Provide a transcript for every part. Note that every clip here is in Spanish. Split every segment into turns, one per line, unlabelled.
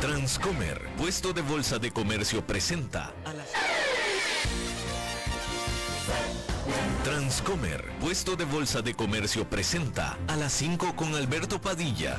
Transcomer, puesto de bolsa de comercio presenta a las... Transcomer, puesto de bolsa de comercio presenta a las 5 con Alberto Padilla.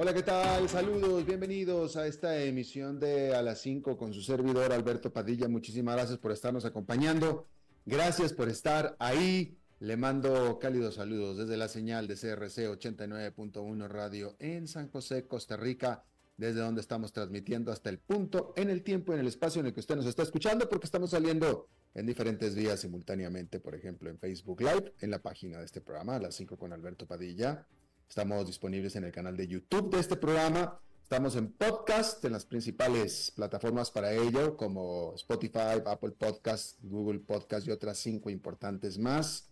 Hola, ¿qué tal? Saludos, bienvenidos a esta emisión de A las 5 con su servidor Alberto Padilla. Muchísimas gracias por estarnos acompañando. Gracias por estar ahí. Le mando cálidos saludos desde la señal de CRC 89.1 Radio en San José, Costa Rica, desde donde estamos transmitiendo hasta el punto, en el tiempo, en el espacio en el que usted nos está escuchando, porque estamos saliendo en diferentes vías simultáneamente, por ejemplo, en Facebook Live, en la página de este programa, a las 5 con Alberto Padilla. Estamos disponibles en el canal de YouTube de este programa Estamos en podcast, en las principales plataformas para ello, como Spotify, Apple Podcast, Google Podcast y otras cinco importantes más.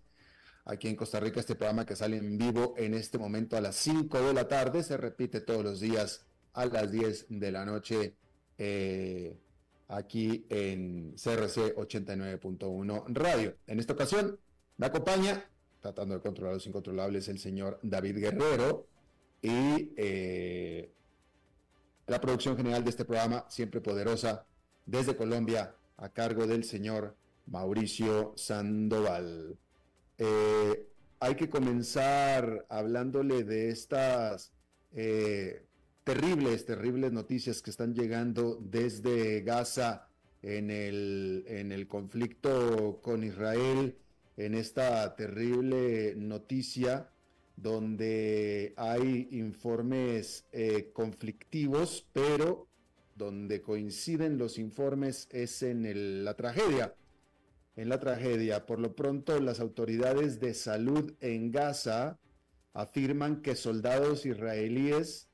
Aquí en Costa Rica, este programa que sale en vivo en este momento a las 5 de la tarde, se repite todos los días a las 10 de la noche eh, aquí en CRC 89.1 Radio. En esta ocasión me acompaña, tratando de controlar los incontrolables, el señor David Guerrero y eh, la producción general de este programa, siempre poderosa, desde Colombia, a cargo del señor Mauricio Sandoval. Eh, hay que comenzar hablándole de estas eh, terribles, terribles noticias que están llegando desde Gaza en el, en el conflicto con Israel, en esta terrible noticia donde hay informes eh, conflictivos, pero donde coinciden los informes es en la tragedia. En la tragedia, por lo pronto, las autoridades de salud en Gaza afirman que soldados israelíes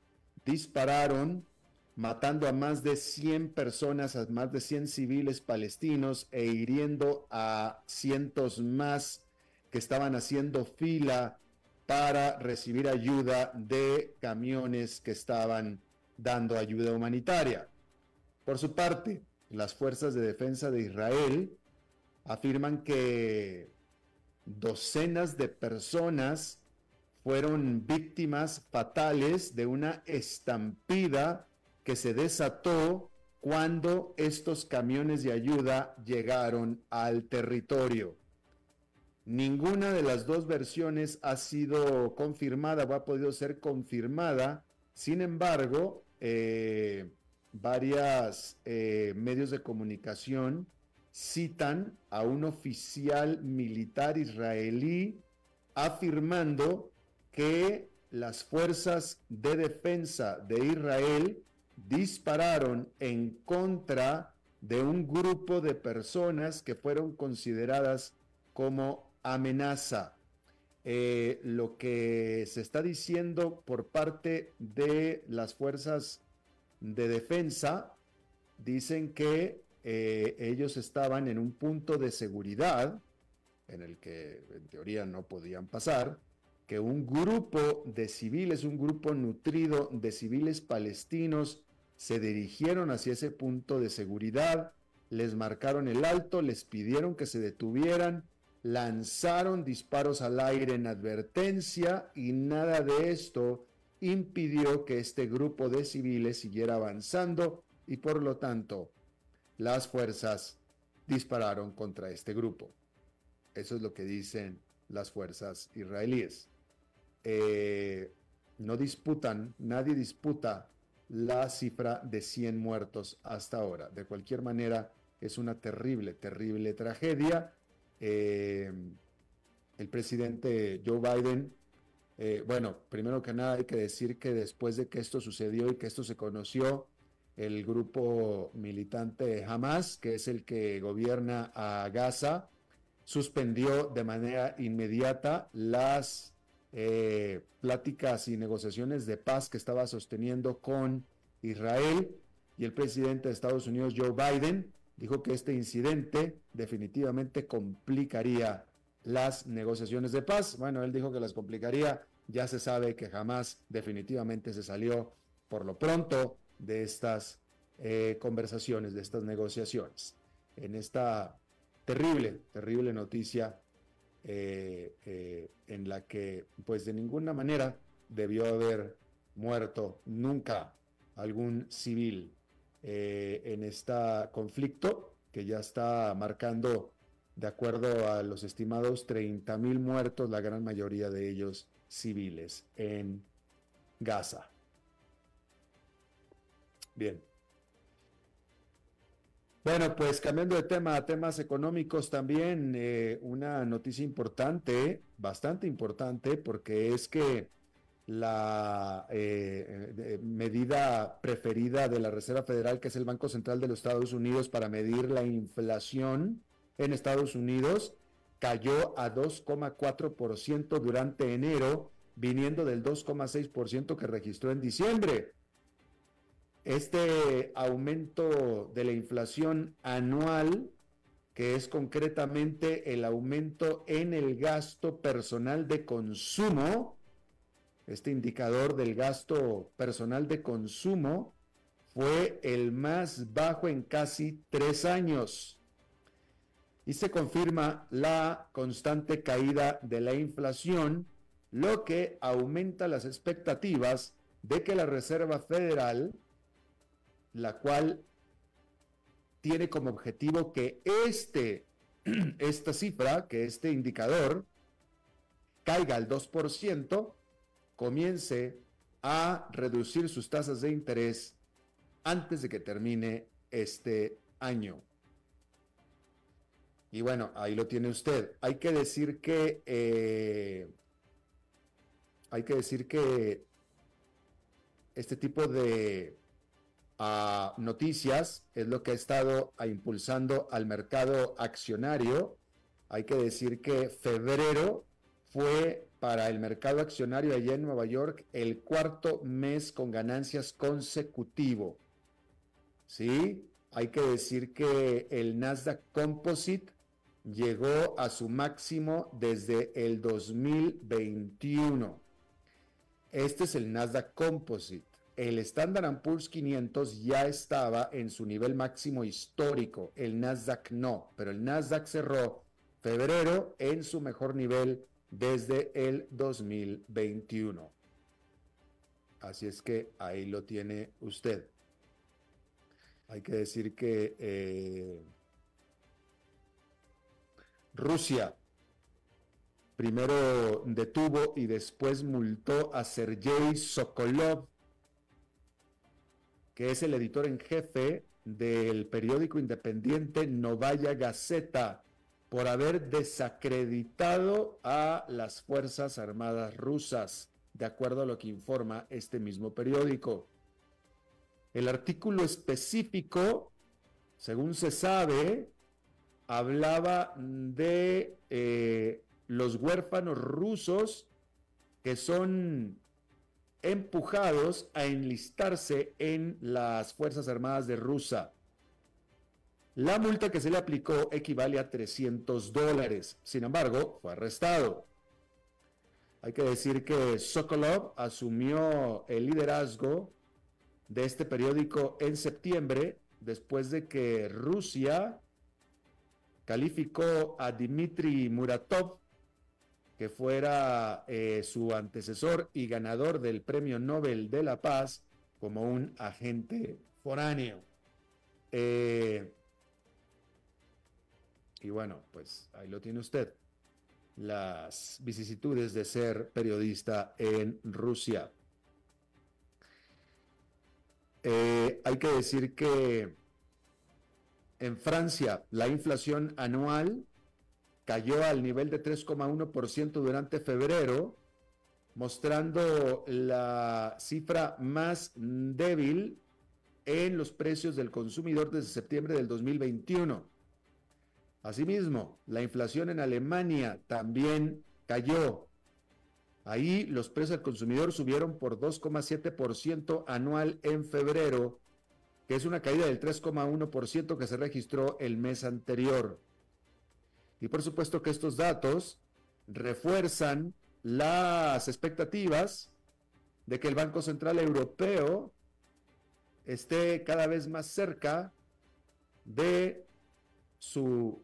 dispararon matando a más de 100 personas, a más de 100 civiles palestinos e hiriendo a cientos más que estaban haciendo fila para recibir ayuda de camiones que estaban dando ayuda humanitaria. Por su parte, las fuerzas de defensa de Israel afirman que docenas de personas fueron víctimas fatales de una estampida que se desató cuando estos camiones de ayuda llegaron al territorio. Ninguna de las dos versiones ha sido confirmada o ha podido ser confirmada. Sin embargo, eh, varios eh, medios de comunicación citan a un oficial militar israelí afirmando que las fuerzas de defensa de Israel dispararon en contra de un grupo de personas que fueron consideradas como amenaza. Eh, lo que se está diciendo por parte de las fuerzas de defensa, dicen que eh, ellos estaban en un punto de seguridad en el que en teoría no podían pasar, que un grupo de civiles, un grupo nutrido de civiles palestinos, se dirigieron hacia ese punto de seguridad, les marcaron el alto, les pidieron que se detuvieran, lanzaron disparos al aire en advertencia y nada de esto impidió que este grupo de civiles siguiera avanzando y por lo tanto las fuerzas dispararon contra este grupo. Eso es lo que dicen las fuerzas israelíes. Eh, no disputan, nadie disputa la cifra de 100 muertos hasta ahora. De cualquier manera, es una terrible, terrible tragedia eh, el presidente Joe Biden, eh, bueno, primero que nada hay que decir que después de que esto sucedió y que esto se conoció, el grupo militante Hamas, que es el que gobierna a Gaza, suspendió de manera inmediata las eh, pláticas y negociaciones de paz que estaba sosteniendo con Israel y el presidente de Estados Unidos, Joe Biden, dijo que este incidente definitivamente complicaría las negociaciones de paz. Bueno, él dijo que las complicaría, ya se sabe que jamás definitivamente se salió por lo pronto de estas eh, conversaciones, de estas negociaciones. En esta terrible, terrible noticia eh, eh, en la que pues de ninguna manera debió haber muerto nunca algún civil en este conflicto que ya está marcando, de acuerdo a los estimados, 30 mil muertos, la gran mayoría de ellos civiles en Gaza. Bien. Bueno, pues cambiando de tema a temas económicos también, eh, una noticia importante, bastante importante, porque es que la eh, medida preferida de la Reserva Federal, que es el Banco Central de los Estados Unidos para medir la inflación en Estados Unidos, cayó a 2,4% durante enero, viniendo del 2,6% que registró en diciembre. Este aumento de la inflación anual, que es concretamente el aumento en el gasto personal de consumo, este indicador del gasto personal de consumo fue el más bajo en casi tres años. Y se confirma la constante caída de la inflación, lo que aumenta las expectativas de que la Reserva Federal la cual tiene como objetivo que este, esta cifra, que este indicador, caiga al 2%, comience a reducir sus tasas de interés antes de que termine este año. Y bueno, ahí lo tiene usted. Hay que decir que eh, hay que decir que este tipo de noticias es lo que ha estado impulsando al mercado accionario. Hay que decir que febrero fue para el mercado accionario allá en Nueva York el cuarto mes con ganancias consecutivo. ¿Sí? Hay que decir que el Nasdaq Composite llegó a su máximo desde el 2021. Este es el Nasdaq Composite el Standard Poor's 500 ya estaba en su nivel máximo histórico, el Nasdaq no, pero el Nasdaq cerró febrero en su mejor nivel desde el 2021. Así es que ahí lo tiene usted. Hay que decir que eh, Rusia primero detuvo y después multó a Sergei Sokolov que es el editor en jefe del periódico independiente Novaya Gazeta, por haber desacreditado a las Fuerzas Armadas rusas, de acuerdo a lo que informa este mismo periódico. El artículo específico, según se sabe, hablaba de eh, los huérfanos rusos que son empujados a enlistarse en las Fuerzas Armadas de Rusia. La multa que se le aplicó equivale a 300 dólares. Sin embargo, fue arrestado. Hay que decir que Sokolov asumió el liderazgo de este periódico en septiembre después de que Rusia calificó a Dmitry Muratov que fuera eh, su antecesor y ganador del Premio Nobel de la Paz como un agente foráneo. Eh, y bueno, pues ahí lo tiene usted. Las vicisitudes de ser periodista en Rusia. Eh, hay que decir que en Francia la inflación anual cayó al nivel de 3,1% durante febrero, mostrando la cifra más débil en los precios del consumidor desde septiembre del 2021. Asimismo, la inflación en Alemania también cayó. Ahí los precios del consumidor subieron por 2,7% anual en febrero, que es una caída del 3,1% que se registró el mes anterior. Y por supuesto que estos datos refuerzan las expectativas de que el Banco Central Europeo esté cada vez más cerca de su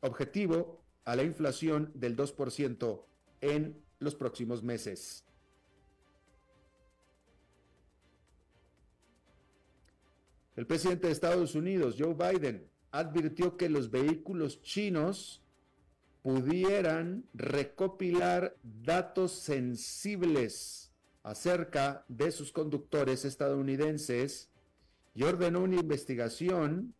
objetivo a la inflación del 2% en los próximos meses. El presidente de Estados Unidos, Joe Biden, advirtió que los vehículos chinos pudieran recopilar datos sensibles acerca de sus conductores estadounidenses y ordenó una investigación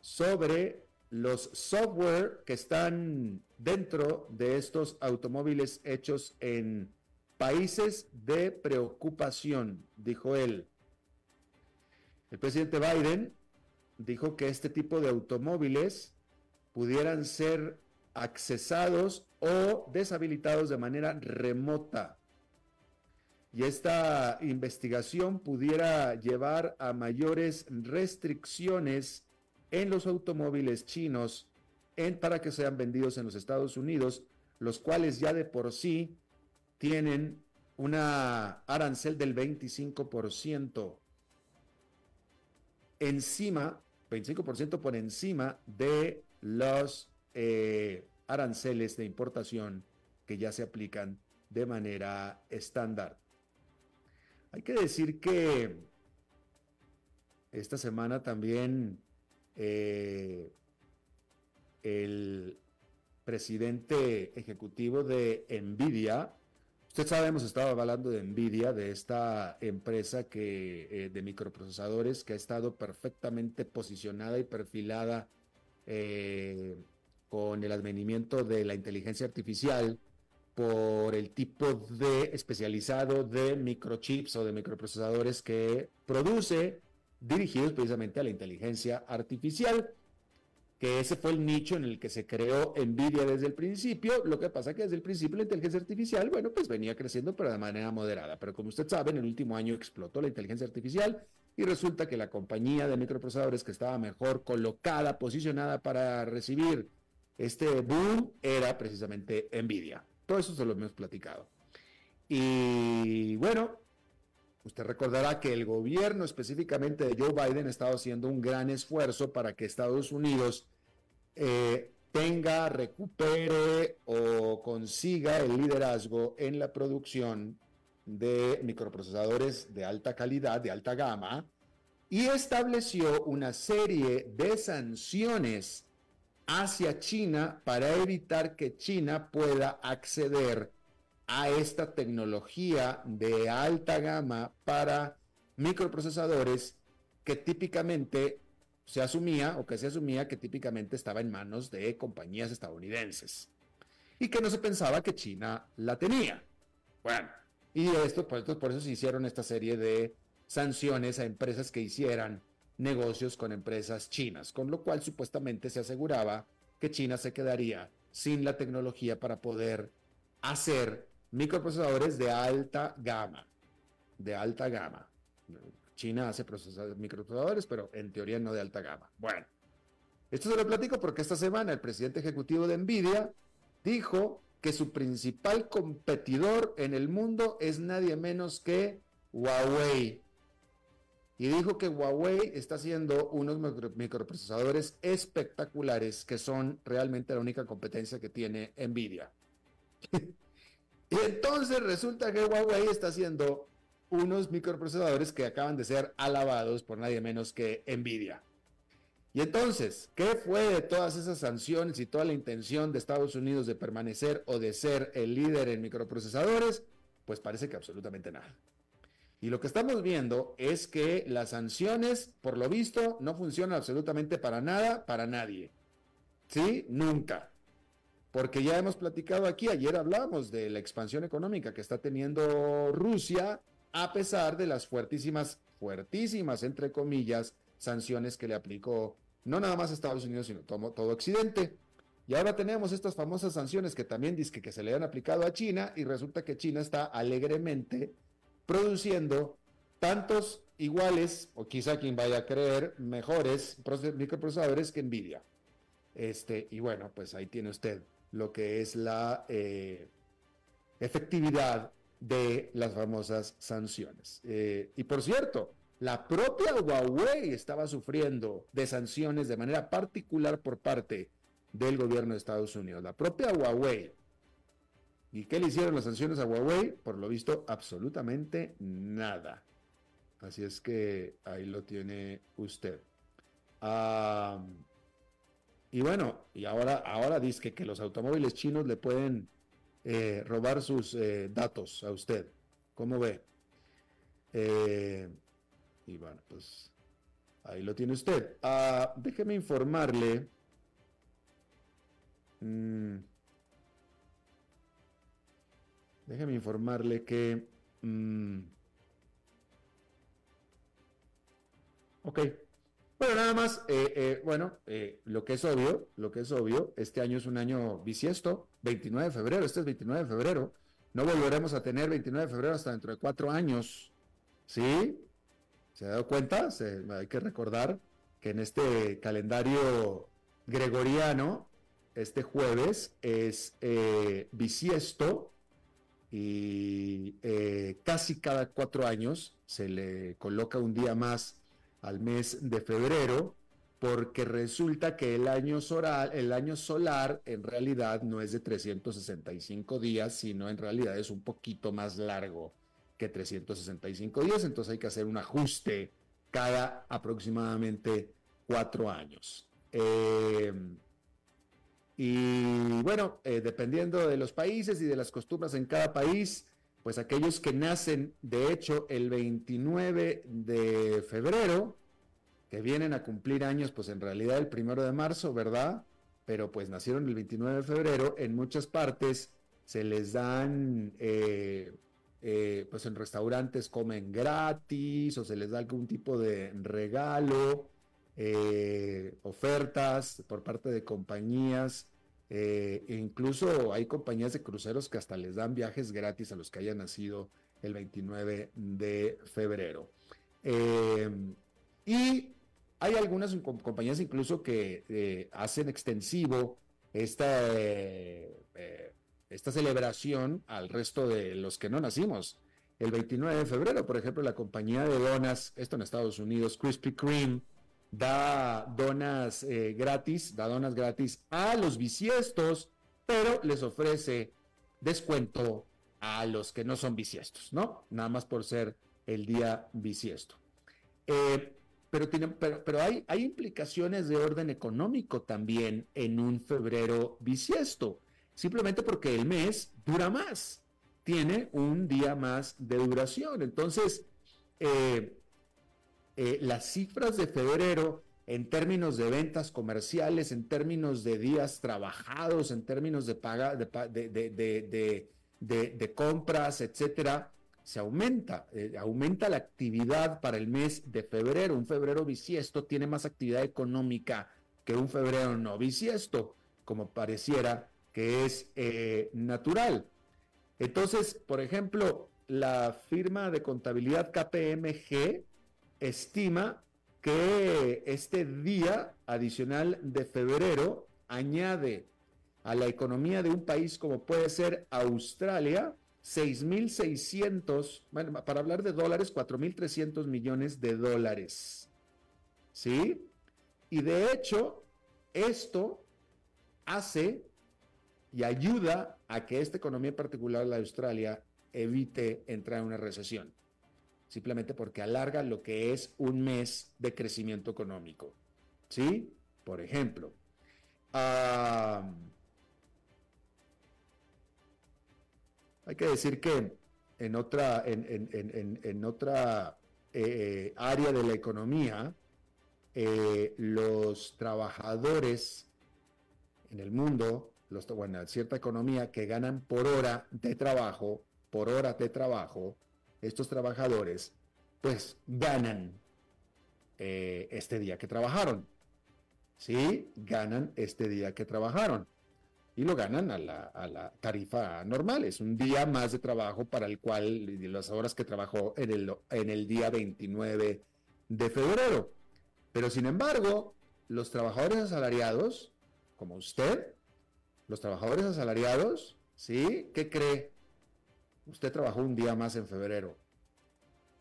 sobre los software que están dentro de estos automóviles hechos en países de preocupación, dijo él. El presidente Biden dijo que este tipo de automóviles pudieran ser accesados o deshabilitados de manera remota. Y esta investigación pudiera llevar a mayores restricciones en los automóviles chinos en, para que sean vendidos en los Estados Unidos, los cuales ya de por sí tienen una arancel del 25% encima, 25% por encima de los eh, aranceles de importación que ya se aplican de manera estándar. Hay que decir que esta semana también eh, el presidente ejecutivo de Nvidia, usted sabe, hemos estado hablando de Nvidia, de esta empresa que, eh, de microprocesadores que ha estado perfectamente posicionada y perfilada con el advenimiento de la inteligencia artificial por el tipo de especializado de microchips o de microprocesadores que produce dirigidos precisamente a la inteligencia artificial, que ese fue el nicho en el que se creó Nvidia desde el principio. Lo que pasa que desde el principio la inteligencia artificial, bueno, pues venía creciendo pero de manera moderada, pero como usted sabe, en el último año explotó la inteligencia artificial y resulta que la compañía de microprocesadores que estaba mejor colocada, posicionada para recibir este boom era precisamente Nvidia. Todo eso se lo hemos platicado. Y bueno, usted recordará que el gobierno específicamente de Joe Biden ha estado haciendo un gran esfuerzo para que Estados Unidos eh, tenga, recupere o consiga el liderazgo en la producción de microprocesadores de alta calidad, de alta gama, y estableció una serie de sanciones hacia China para evitar que China pueda acceder a esta tecnología de alta gama para microprocesadores que típicamente se asumía o que se asumía que típicamente estaba en manos de compañías estadounidenses y que no se pensaba que China la tenía. Bueno, y esto, por, por eso se hicieron esta serie de sanciones a empresas que hicieran negocios con empresas chinas, con lo cual supuestamente se aseguraba que China se quedaría sin la tecnología para poder hacer microprocesadores de alta gama, de alta gama. China hace microprocesadores, pero en teoría no de alta gama. Bueno, esto se lo platico porque esta semana el presidente ejecutivo de Nvidia dijo que su principal competidor en el mundo es nadie menos que Huawei y dijo que Huawei está haciendo unos microprocesadores espectaculares que son realmente la única competencia que tiene Nvidia. y entonces resulta que Huawei está haciendo unos microprocesadores que acaban de ser alabados por nadie menos que Nvidia. Y entonces, ¿qué fue de todas esas sanciones y toda la intención de Estados Unidos de permanecer o de ser el líder en microprocesadores? Pues parece que absolutamente nada. Y lo que estamos viendo es que las sanciones, por lo visto, no funcionan absolutamente para nada, para nadie. ¿Sí? Nunca. Porque ya hemos platicado aquí, ayer hablamos de la expansión económica que está teniendo Rusia a pesar de las fuertísimas, fuertísimas, entre comillas, sanciones que le aplicó no nada más Estados Unidos, sino todo, Occidente. Y ahora tenemos estas famosas sanciones que también dice que se le han aplicado a China y resulta que China está alegremente produciendo tantos iguales, o quizá quien vaya a creer, mejores microprocesadores que Nvidia. Este, y bueno, pues ahí tiene usted lo que es la eh, efectividad de las famosas sanciones. Eh, y por cierto, la propia Huawei estaba sufriendo de sanciones de manera particular por parte del gobierno de Estados Unidos. La propia Huawei. ¿Y qué le hicieron las sanciones a Huawei? Por lo visto, absolutamente nada. Así es que ahí lo tiene usted. y bueno, y ahora, ahora dice que, los automóviles chinos le pueden eh, robar sus eh, datos a usted. ¿Cómo ve? Eh, y bueno, pues ahí lo tiene usted. Ah, déjeme informarle. Mm, déjeme informarle que... Mm, ok. Bueno, nada más, eh, eh, bueno, eh, lo que es obvio, lo que es obvio, este año es un año bisiesto, 29 de febrero, este es 29 de febrero, no volveremos a tener 29 de febrero hasta dentro de cuatro años, ¿sí? ¿Se ha dado cuenta? hay que recordar que en este calendario gregoriano, este jueves es bisiesto y casi cada cuatro años se le coloca un día más al mes de febrero porque resulta que el año, solar, el año solar en realidad no es de 365 días, sino en realidad es un poquito más largo que 365 días, entonces hay que hacer un ajuste cada aproximadamente cuatro años. Eh, y bueno, eh, dependiendo de los países y de las costumbres en cada país, pues aquellos que nacen, de hecho, el 29 de febrero, que vienen a cumplir años, pues en realidad el primero de marzo, ¿verdad? Pero pues nacieron el 29 de febrero, en muchas partes se les dan eh, eh, pues en restaurantes comen gratis o se les da algún tipo de regalo, eh, ofertas por parte de compañías. Eh, e incluso hay compañías de cruceros que hasta les dan viajes gratis a los que hayan nacido el 29 de febrero. y hay algunas compañías incluso que hacen extensivo esta esta celebración al resto de los que no nacimos. El 29 de febrero, por ejemplo, la compañía de donas, esto en Estados Unidos, Krispy Kreme, da donas eh, gratis, da donas gratis a los bisiestos, pero les ofrece descuento a los que no son bisiestos, ¿no? Nada más por ser el día bisiesto. Eh, pero, pero, pero hay, hay implicaciones de orden económico también en un febrero bisiesto simplemente porque el mes dura más, tiene un día más de duración. Entonces, eh, eh, las cifras de febrero en términos de ventas comerciales, en términos de días trabajados, en términos de, paga, de, compras, etcétera, se aumenta, eh, aumenta la actividad para el mes de febrero. Un febrero bisiesto tiene más actividad económica que un febrero no bisiesto, como pareciera que es eh, natural. Entonces, por ejemplo, la firma de contabilidad KPMG estima que este día adicional de febrero añade a la economía de un país como puede ser Australia 6.600, bueno, para hablar de dólares, 4.300 millones de dólares. ¿Sí? Y de hecho, esto hace y ayuda a que esta economía en particular, la de Australia, evite entrar en una recesión. Simplemente porque alarga lo que es un mes de crecimiento económico. ¿Sí? Por ejemplo. hay que decir que en otra, en, otra eh, área de la economía, eh, los trabajadores en el mundo los, bueno, cierta economía que ganan por hora de trabajo, por hora de trabajo, estos trabajadores pues ganan eh, este día que trabajaron. ¿Sí? Ganan este día que trabajaron. Y lo ganan a la, tarifa normal. Es un día más de trabajo para el cual las horas que trabajó en el, en el día 29 de febrero. Pero sin embargo, los trabajadores asalariados, como usted, los trabajadores asalariados, ¿sí? ¿Qué cree? Usted trabajó un día más en febrero.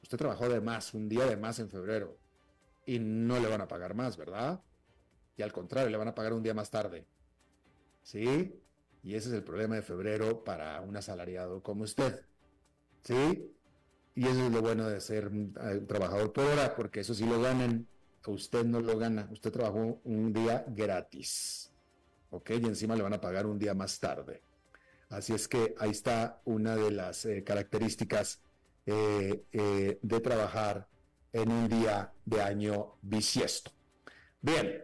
Usted trabajó de más, un día de más en febrero. Y no le van a pagar más, ¿verdad? Y al contrario, le van a pagar un día más tarde. ¿Sí? Y ese es el problema de febrero para un asalariado como usted. ¿Sí? Y eso es lo bueno de ser un, eh, trabajador por hora, porque eso sí lo ganan. Usted no lo gana. Usted trabajó un día gratis. ¿Ok? Y encima le van a pagar un día más tarde. Así es que ahí está una de las eh, características eh, de trabajar en un día de año bisiesto. Bien,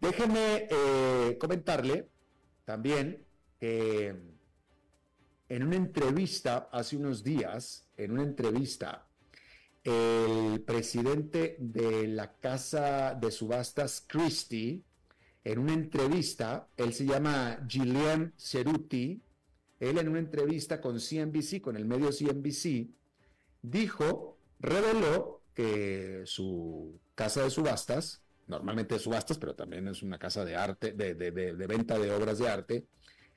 déjeme comentarle también que en una entrevista hace unos días, en una entrevista, el presidente de la casa de subastas Christie, en una entrevista, él se llama Gillian Ceruti, él en una entrevista con CNBC, con el medio CNBC, dijo, reveló que su casa de subastas, normalmente de subastas, pero también es una casa de arte, de, de venta de obras de arte,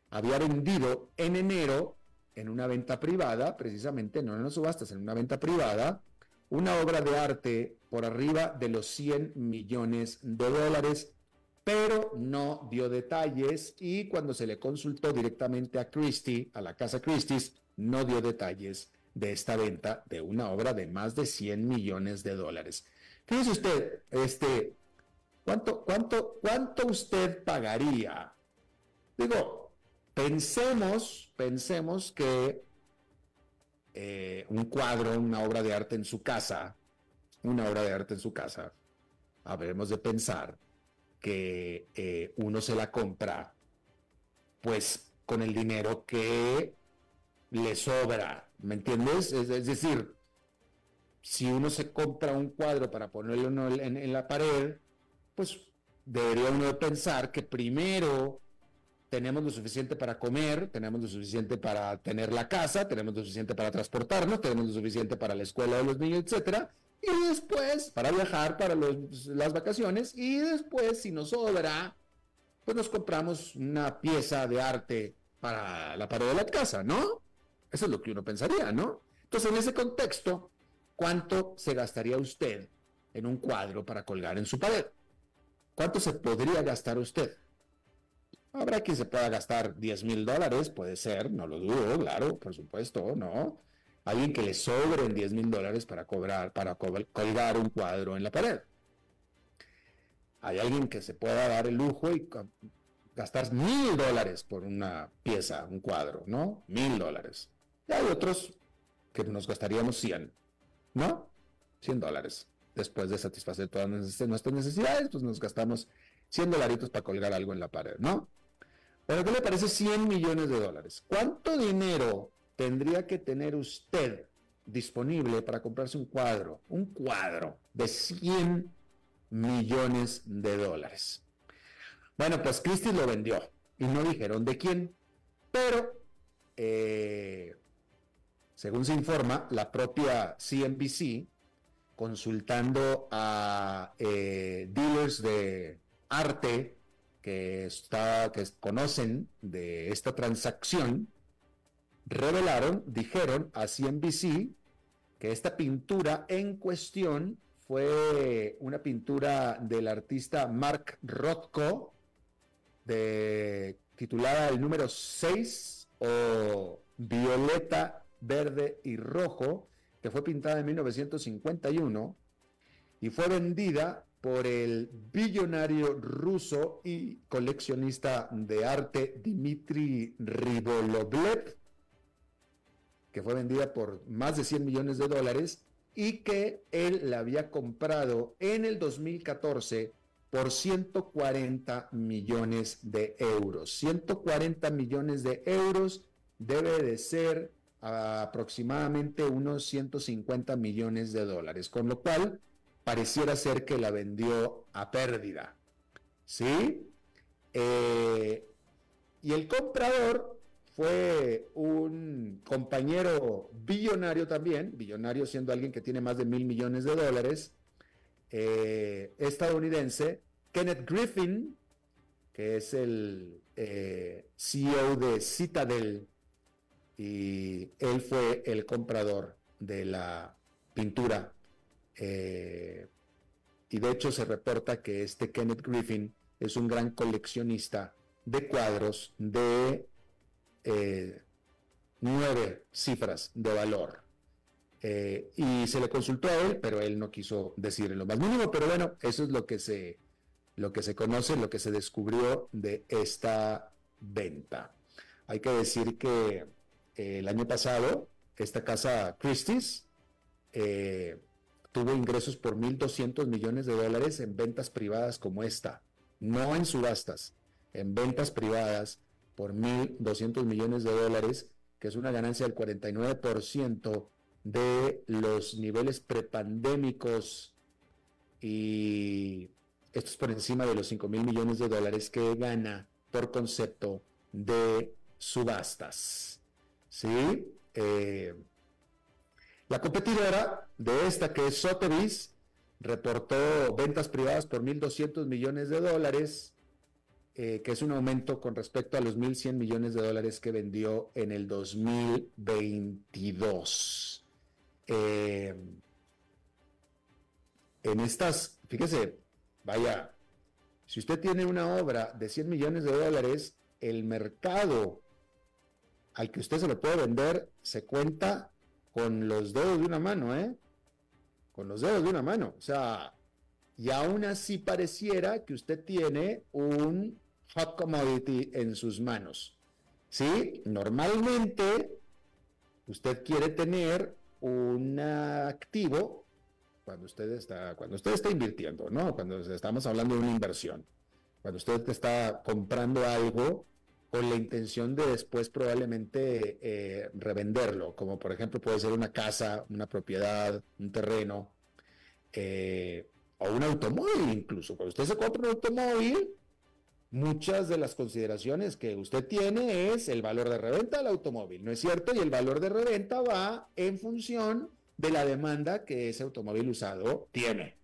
había vendido en enero en una venta privada, precisamente no en las subastas, en una venta privada, una obra de arte por arriba de los 100 millones de dólares, pero no dio detalles y cuando se le consultó directamente a Christie, a la casa Christie's, no dio detalles de esta venta de una obra de más de 100 millones de dólares. Fíjese usted, este, ¿cuánto, cuánto, cuánto usted pagaría? Digo, Pensemos, pensemos que eh, un cuadro, una obra de arte en su casa, una obra de arte en su casa, habremos de pensar que eh, uno se la compra, pues con el dinero que le sobra, ¿me entiendes? Es, decir, si uno se compra un cuadro para ponerlo en, en la pared, pues debería uno pensar que primero tenemos lo suficiente para comer, tenemos lo suficiente para tener la casa, tenemos lo suficiente para transportarnos, tenemos lo suficiente para la escuela de los niños, etcétera, y después para viajar, para las vacaciones, y después, si nos sobra, pues nos compramos una pieza de arte para la pared de la casa, ¿no? Eso es lo que uno pensaría, ¿no? Entonces, en ese contexto, ¿cuánto se gastaría usted en un cuadro para colgar en su pared? ¿Cuánto se podría gastar usted? Habrá quien se pueda gastar 10 mil dólares, puede ser, no lo dudo, claro, por supuesto, ¿no? Alguien que le sobren 10 mil dólares para cobrar, para colgar un cuadro en la pared. Hay alguien que se pueda dar el lujo y gastar mil dólares por una pieza, un cuadro, ¿no? Mil dólares. Y hay otros que nos gastaríamos 100, ¿no? 100 dólares. Después de satisfacer todas nuestras necesidades, pues nos gastamos 100 dolaritos para colgar algo en la pared, ¿no? Bueno, ¿qué le parece 100 millones de dólares? ¿Cuánto dinero tendría que tener usted disponible para comprarse un cuadro? Un cuadro de 100 millones de dólares. Bueno, pues Christie lo vendió y no dijeron de quién, pero eh, según se informa, la propia CNBC, consultando a eh, dealers de arte que, que conocen de esta transacción revelaron, dijeron a CNBC que esta pintura en cuestión fue una pintura del artista Mark Rothko, titulada el número 6 o Violeta, Verde y Rojo, que fue pintada en 1951 y fue vendida por el billonario ruso y coleccionista de arte Dmitry Ribolovlev, que fue vendida por más de 100 millones de dólares y que él la había comprado en el 2014 por 140 millones de euros. 140 millones de euros debe de ser aproximadamente unos 150 millones de dólares, con lo cual pareciera ser que la vendió a pérdida. ¿Sí? Eh, y el comprador fue un compañero billonario también, billonario siendo alguien que tiene más de mil millones de dólares, eh, estadounidense, Kenneth Griffin, que es el eh, CEO de Citadel, y él fue el comprador de la pintura. Eh, y de hecho se reporta que este Kenneth Griffin es un gran coleccionista de cuadros de eh, nueve cifras de valor. Eh, y se le consultó a él, pero él no quiso decir lo más mínimo, pero bueno, eso es lo que se, lo que se conoce, lo que se descubrió de esta venta. Hay que decir que eh, el año pasado, esta casa Christie's tuvo ingresos por 1.200 millones de dólares en ventas privadas como esta, no en subastas, en ventas privadas por 1.200 millones de dólares, que es una ganancia del 49% de los niveles prepandémicos y esto es por encima de los 5 mil millones de dólares que gana por concepto de subastas. ¿Sí? Eh, la competidora de esta, que es Sotheby's, reportó ventas privadas por 1.200 millones de dólares eh, que es un aumento con respecto a los 1.100 millones de dólares que vendió en el 2022. Eh, en estas, fíjese, vaya, si usted tiene una obra de 100 millones de dólares, el mercado al que usted se lo puede vender se cuenta con los dedos de una mano, ¿eh? Con los dedos de una mano. O sea, y aún así pareciera que usted tiene un hot commodity en sus manos. ¿Sí? Normalmente usted quiere tener un activo cuando usted está, cuando usted está invirtiendo, ¿no? Cuando estamos hablando de una inversión. Cuando usted está comprando algo con la intención de después probablemente eh, revenderlo, como por ejemplo puede ser una casa, una propiedad, un terreno, eh, o un automóvil incluso. Cuando usted se compra un automóvil, muchas de las consideraciones que usted tiene es el valor de reventa del automóvil, ¿no es cierto? Y el valor de reventa va en función de la demanda que ese automóvil usado tiene,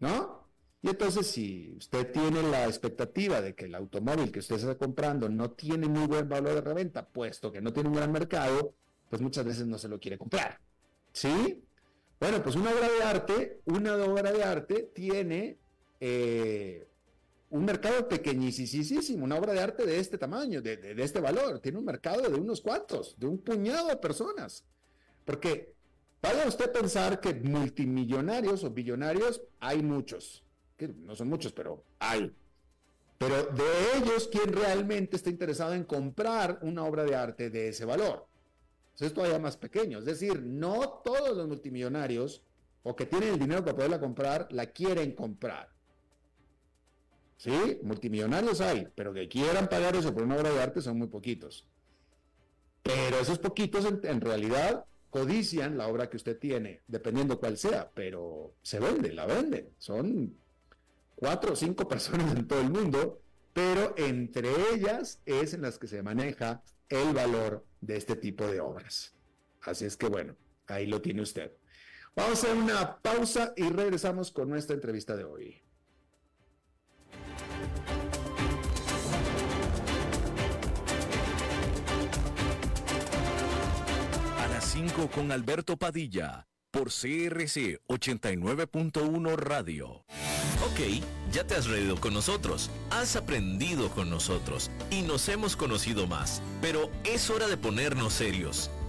¿no? Y entonces si usted tiene la expectativa de que el automóvil que usted está comprando no tiene muy buen valor de reventa, puesto que no tiene un gran mercado, pues muchas veces no se lo quiere comprar, ¿sí? Bueno, pues una obra de arte, una obra de arte tiene... Eh, un mercado pequeñísimo, una obra de arte de este tamaño, de, este valor, tiene un mercado de unos cuantos, de un puñado de personas. Porque vaya usted a pensar que multimillonarios o billonarios hay muchos, que no son muchos, pero hay. Pero de ellos, ¿quién realmente está interesado en comprar una obra de arte de ese valor? Entonces, es todavía más pequeño. Es decir, no todos los multimillonarios o que tienen el dinero para poderla comprar, la quieren comprar. Sí, multimillonarios hay, pero que quieran pagar eso por una obra de arte son muy poquitos. Pero esos poquitos en, realidad codician la obra que usted tiene, dependiendo cuál sea, pero se vende, la vende. Son cuatro o cinco personas en todo el mundo, pero entre ellas es en las que se maneja el valor de este tipo de obras. Así es que bueno, ahí lo tiene usted. Vamos a hacer una pausa y regresamos con nuestra entrevista de hoy.
Con Alberto Padilla por CRC 89.1 Radio. Ok, ya te has reído con nosotros, has aprendido con nosotros y nos hemos conocido más, pero es hora de ponernos serios.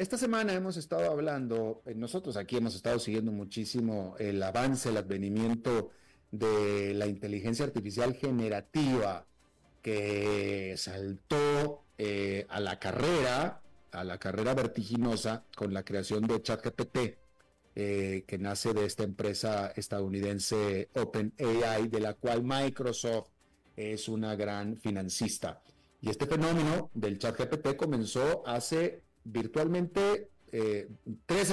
esta semana hemos estado hablando, eh, nosotros aquí hemos estado siguiendo muchísimo el avance, el advenimiento de la inteligencia artificial generativa que saltó eh, a la carrera, a la carrera vertiginosa con la creación de ChatGPT, que nace de esta empresa estadounidense OpenAI, de la cual Microsoft es una gran financista. Y este fenómeno del chat GPT comenzó hace virtualmente 13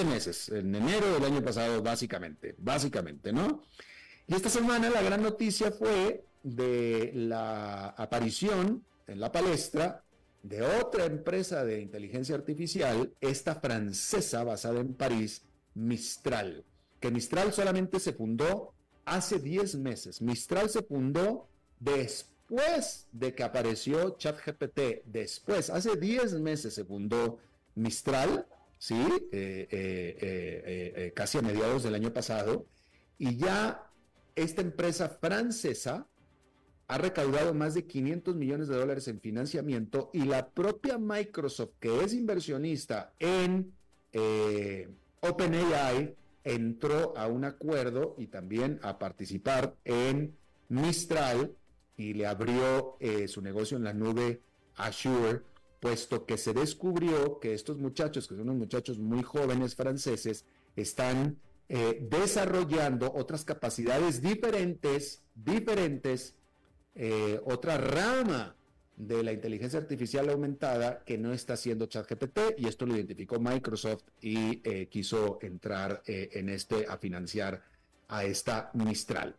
eh, meses, en enero del año pasado, básicamente, básicamente, ¿no? Y esta semana la gran noticia fue de la aparición en la palestra de otra empresa de inteligencia artificial, esta francesa basada en París, Mistral, que Mistral solamente se fundó hace 10 meses. Mistral se fundó después después de que apareció ChatGPT, después, hace 10 meses se fundó Mistral, ¿sí? Eh, eh, eh, casi a mediados del año pasado, y ya esta empresa francesa ha recaudado más de 500 millones de dólares en financiamiento y la propia Microsoft, que es inversionista en OpenAI, entró a un acuerdo y también a participar en Mistral y le abrió eh, su negocio en la nube Azure, puesto que se descubrió que estos muchachos, que son unos muchachos muy jóvenes franceses, están eh, desarrollando otras capacidades diferentes, diferentes, eh, otra rama de la inteligencia artificial aumentada que no está haciendo ChatGPT y esto lo identificó Microsoft y quiso entrar en este a financiar a esta Mistral.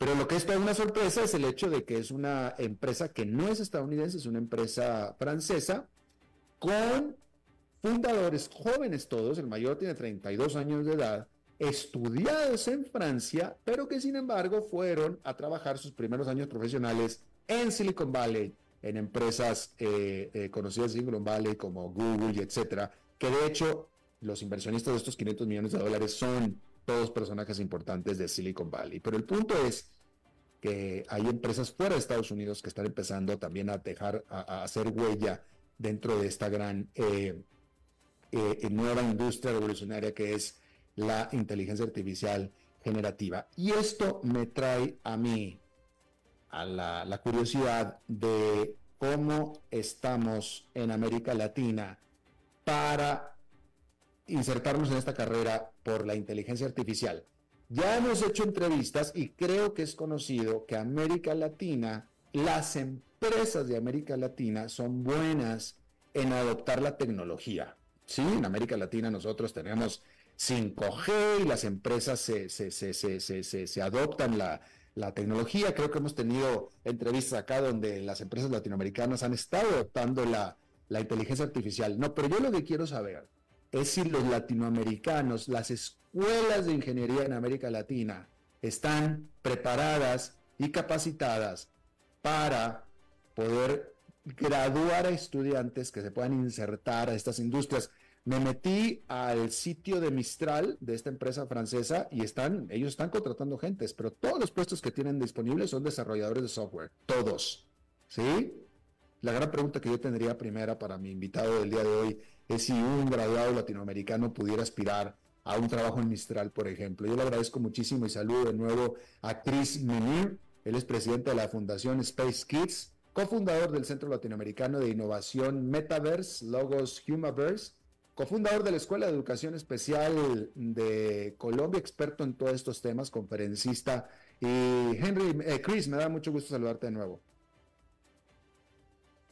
Pero lo que es toda una sorpresa es el hecho de que es una empresa que no es estadounidense, es una empresa francesa con fundadores jóvenes todos, el mayor tiene 32 años de edad, estudiados en Francia, pero que sin embargo fueron a trabajar sus primeros años profesionales en Silicon Valley, en empresas eh, eh, conocidas en Silicon Valley como Google y etcétera, que de hecho los inversionistas de estos 500 millones de dólares son todos personajes importantes de Silicon Valley. Pero el punto es que hay empresas fuera de Estados Unidos que están empezando también a dejar, a, hacer huella dentro de esta gran eh, eh, nueva industria revolucionaria que es la inteligencia artificial generativa. Y esto me trae a mí a la, la curiosidad de cómo estamos en América Latina para insertarnos en esta carrera por la inteligencia artificial. Ya hemos hecho entrevistas y creo que es conocido que América Latina, las empresas de América Latina son buenas en adoptar la tecnología. Sí, en América Latina nosotros tenemos 5G y las empresas se, se, adoptan la, tecnología. Creo que hemos tenido entrevistas acá donde las empresas latinoamericanas han estado adoptando la, la inteligencia artificial. No, pero yo lo que quiero saber es si los latinoamericanos, las escuelas de ingeniería en América Latina están preparadas y capacitadas para poder graduar a estudiantes que se puedan insertar a estas industrias. Me metí al sitio de Mistral, de esta empresa francesa, y están, ellos están contratando gentes, pero todos los puestos que tienen disponibles son desarrolladores de software, todos. ¿Sí? La gran pregunta que yo tendría primera para mi invitado del día de hoy es si un graduado latinoamericano pudiera aspirar a un trabajo en Mistral, por ejemplo. Yo le agradezco muchísimo y saludo de nuevo a Chris Menir, él es presidente de la Fundación Space Kids, cofundador del Centro Latinoamericano de Innovación Metaverse, Logos Humaverse, cofundador de la Escuela de Educación Especial de Colombia, experto en todos estos temas, conferencista. Y Henry, eh, Chris, me da mucho gusto saludarte de nuevo.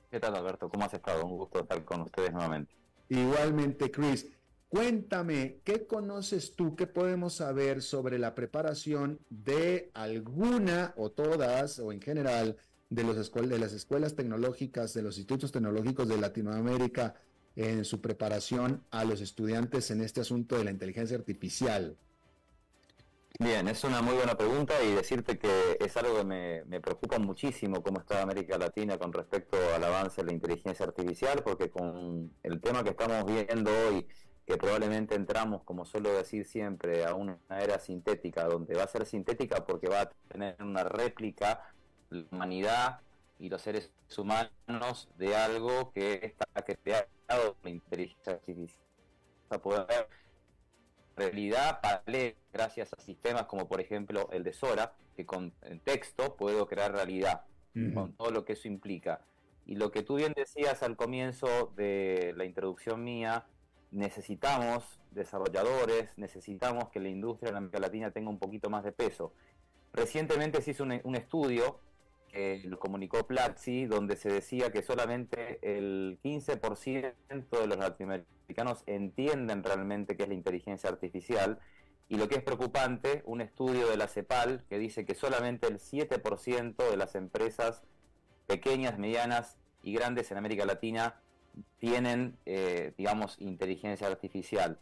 ¿Qué tal, Alberto? ¿Cómo has estado? Un gusto estar con ustedes nuevamente.
Igualmente, Chris. Cuéntame, ¿qué conoces tú? ¿Qué podemos saber sobre la preparación de alguna o todas o en general de, de las escuelas tecnológicas, de los institutos tecnológicos de Latinoamérica en su preparación a los estudiantes en este asunto de la inteligencia artificial?
Bien, es una muy buena pregunta y decirte que es algo que me, preocupa muchísimo cómo está América Latina con respecto al avance de la inteligencia artificial, porque con el tema que estamos viendo hoy, que probablemente entramos, como suelo decir siempre, a una era sintética, donde va a ser sintética porque va a tener una réplica, la humanidad y los seres humanos de algo que está creado por la inteligencia artificial. Realidad paralela gracias a sistemas como por ejemplo el de Sora, que con texto puedo crear realidad, con todo lo que eso implica. Y lo que tú bien decías al comienzo de la introducción mía, necesitamos desarrolladores, necesitamos que la industria en América Latina tenga un poquito más de peso. Recientemente se hizo un, estudio que lo comunicó Platzi, donde se decía que solamente el 15% de los latinoamericanos entienden realmente qué es la inteligencia artificial. Y lo que es preocupante, un estudio de la CEPAL que dice que solamente el 7% de las empresas pequeñas, medianas y grandes en América Latina tienen, eh, digamos, inteligencia artificial.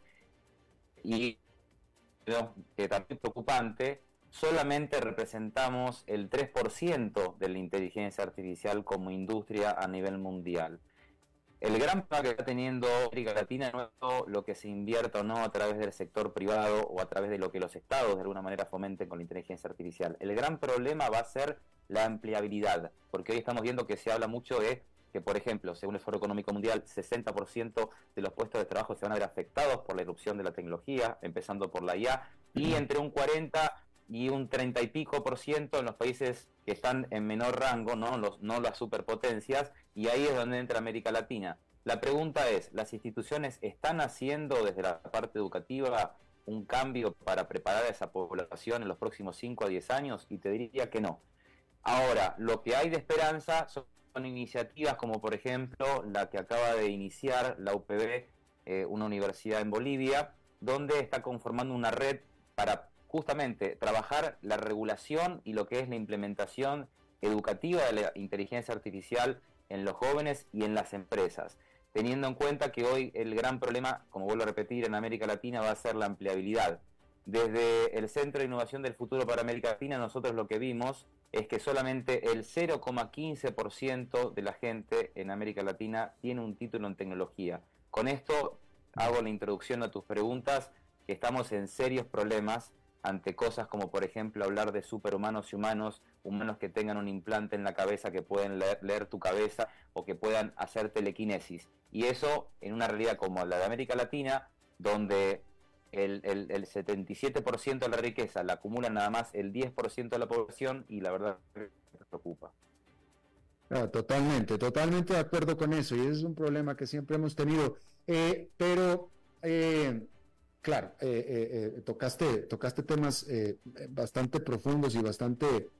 Y que también preocupante, solamente representamos el 3% de la inteligencia artificial como industria a nivel mundial. El gran problema que está teniendo América Latina no es lo que se invierta o no a través del sector privado o a través de lo que los estados de alguna manera fomenten con la inteligencia artificial. El gran problema va a ser la ampliabilidad, porque hoy estamos viendo que se habla mucho de que, por ejemplo, según el Foro Económico Mundial, 60% de los puestos de trabajo se van a ver afectados por la erupción de la tecnología, empezando por la IA, y entre un 40 y un 30 y pico por ciento en los países que están en menor rango, no, los, no las superpotencias, y ahí es donde entra América Latina. La pregunta es, ¿las instituciones están haciendo desde la parte educativa un cambio para preparar a esa población en los próximos 5 a 10 años? Y te diría que no. Ahora, lo que hay de esperanza son iniciativas como por ejemplo la que acaba de iniciar la UPB, eh, una universidad en Bolivia, donde está conformando una red para justamente trabajar la regulación y lo que es la implementación educativa de la inteligencia artificial en los jóvenes y en las empresas, teniendo en cuenta que hoy el gran problema, como vuelvo a repetir, en América Latina va a ser la ampliabilidad. Desde el Centro de Innovación del Futuro para América Latina, nosotros lo que vimos es que solamente el 0,15% de la gente en América Latina tiene un título en tecnología. Con esto hago la introducción a tus preguntas, que estamos en serios problemas ante cosas como por ejemplo hablar de superhumanos y humanos, humanos que tengan un implante en la cabeza que pueden leer, leer, tu cabeza o que puedan hacer telequinesis. Y eso en una realidad como la de América Latina, donde el, el, el 77% de la riqueza la acumula nada más el 10% de la población y la verdad preocupa.
Ah, totalmente, totalmente de acuerdo con eso y ese es un problema que siempre hemos tenido. Eh, pero, eh, claro, eh, tocaste, tocaste temas bastante profundos y bastante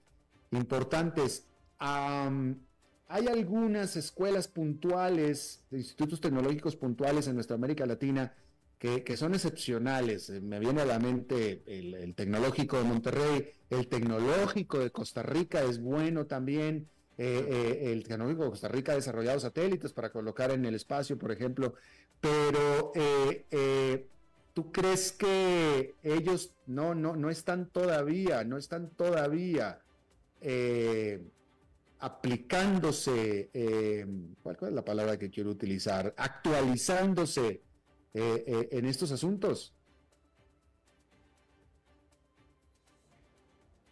importantes. hay algunas escuelas puntuales, institutos tecnológicos puntuales en nuestra América Latina que, son excepcionales. Eh, me viene a la mente el, tecnológico de Monterrey, el tecnológico de Costa Rica es bueno también. Eh, eh, el tecnológico de Costa Rica ha desarrollado satélites para colocar en el espacio, por ejemplo, pero ¿tú crees que ellos no, no, no están todavía, no están todavía aplicándose, ¿cuál, es la palabra que quiero utilizar? Actualizándose eh, eh, en estos asuntos?